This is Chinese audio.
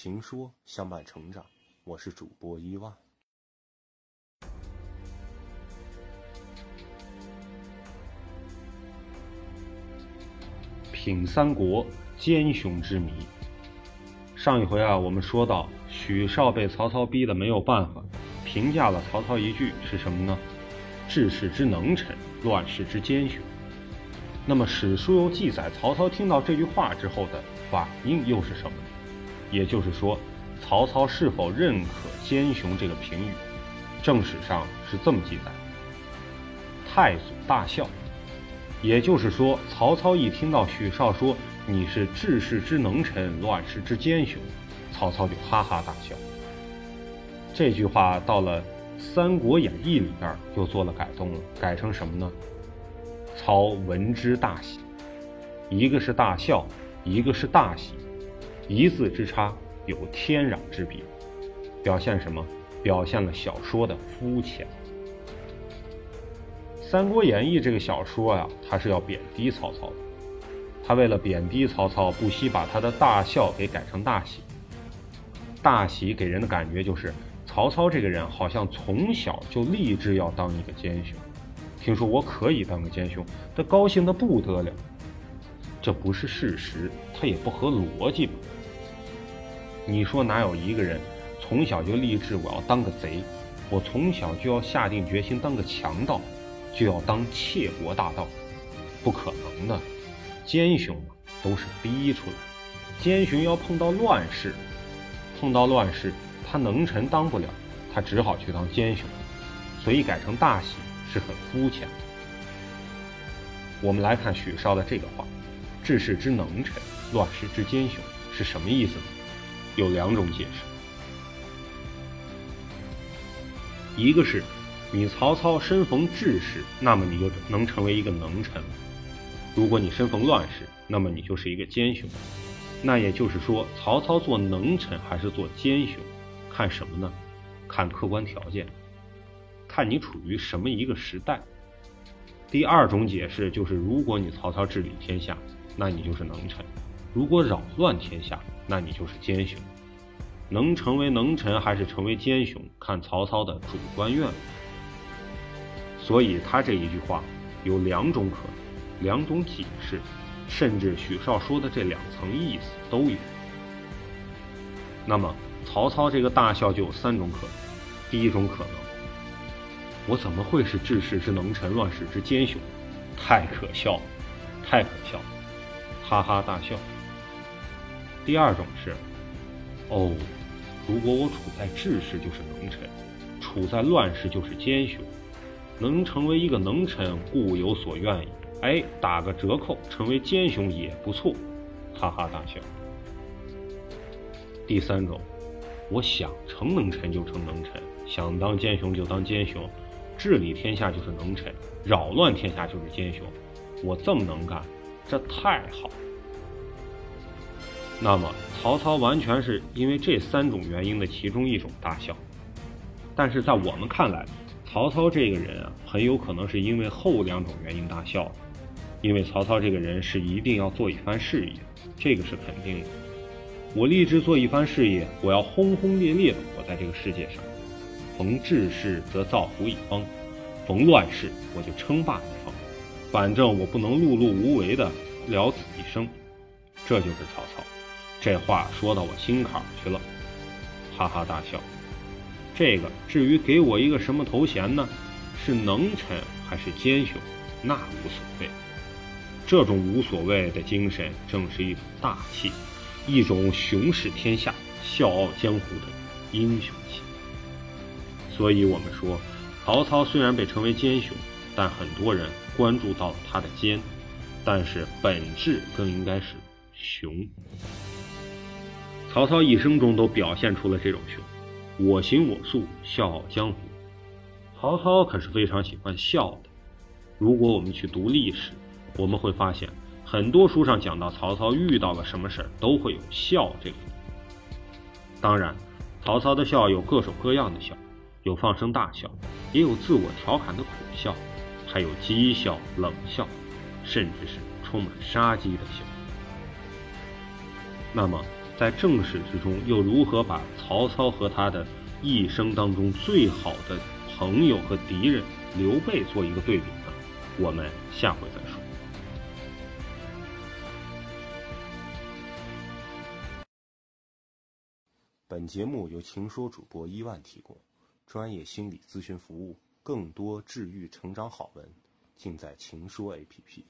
情说相伴成长，我是主播伊万。品三国奸雄之谜。上一回啊，我们说到许绍被曹操逼得没有办法，评价了曹操一句是什么呢？治世之能臣，乱世之奸雄。那么史书又记载曹操听到这句话之后的反应又是什么？也就是说，曹操是否认可奸雄这个评语？正史上是这么记载：太祖大笑。也就是说，曹操一听到许绍说你是治世之能臣，乱世之奸雄，曹操就哈哈大笑。这句话到了《三国演义》里边又做了改动了，改成什么呢？操闻之大喜，一个是大笑，一个是大喜，一字之差有天壤之别，表现什么？表现了小说的肤浅。《三国演义》这个小说呀，他是要贬低曹操的。他为了贬低曹操，不惜把他的大笑给改成大喜。大喜给人的感觉就是，曹操这个人好像从小就立志要当一个奸雄。听说我可以当个奸雄，他高兴的不得了。这不是事实，他也不合逻辑吧？你说哪有一个人从小就立志我要当个贼，我从小就要下定决心当个强盗？就要当窃国大盗，不可能的。奸雄，都是逼出来。奸雄要碰到乱世，碰到乱世，他能臣当不了，他只好去当奸雄。所以改成大喜是很肤浅。我们来看许绍的这个话：“治世之能臣，乱世之奸雄”是什么意思呢？有两种解释，一个是。你曹操身逢治世，那么你就能成为一个能臣；如果你身逢乱世，那么你就是一个奸雄。那也就是说，曹操做能臣还是做奸雄，看什么呢？看客观条件，看你处于什么一个时代。第二种解释就是，如果你曹操治理天下，那你就是能臣；如果扰乱天下，那你就是奸雄。能成为能臣还是成为奸雄，看曹操的主观愿望。所以他这一句话有两种可能，两种解释，甚至许绍说的这两层意思都有。那么曹操这个大笑就有三种可能：第一种可能，我怎么会是治世之能臣，乱世之奸雄？太可笑了，太可笑了，哈哈大笑。第二种是，哦，如果我处在治世就是能臣，处在乱世就是奸雄。能成为一个能臣，故有所愿矣。哎，打个折扣，成为奸雄也不错，哈哈大笑。第三种，我想成能臣就成能臣，想当奸雄就当奸雄，治理天下就是能臣，扰乱天下就是奸雄。我这么能干，这太好了。那么曹操完全是因为这三种原因的其中一种大笑，但是在我们看来。曹操这个人啊，很有可能是因为后两种原因大笑，因为曹操这个人是一定要做一番事业，这个是肯定的。我立志做一番事业，我要轰轰烈烈的活在这个世界上。逢治世则造福一方，逢乱世我就称霸一方。反正我不能碌碌无为的了此一生。这就是曹操，这话说到我心坎儿去了，哈哈大笑。这个至于给我一个什么头衔呢？是能臣还是奸雄？那无所谓。这种无所谓的精神，正是一种大气，一种雄视天下、笑傲江湖的英雄气。所以，我们说，曹操虽然被称为奸雄，但很多人关注到了他的奸，但是本质更应该是雄。曹操一生中都表现出了这种雄。我行我素，笑傲江湖。曹操可是非常喜欢笑的。如果我们去读历史，我们会发现很多书上讲到曹操遇到了什么事儿，都会有笑这个。当然，曹操的笑有各种各样的笑，有放声大笑，也有自我调侃的苦笑，还有讥笑、冷笑，甚至是充满杀机的笑。那么，在正史之中又如何把曹操和他的一生当中最好的朋友和敌人刘备做一个对比呢？我们下回再说。本节目由情说主播伊万提供，专业心理咨询服务，更多治愈成长好文，尽在情说 APP。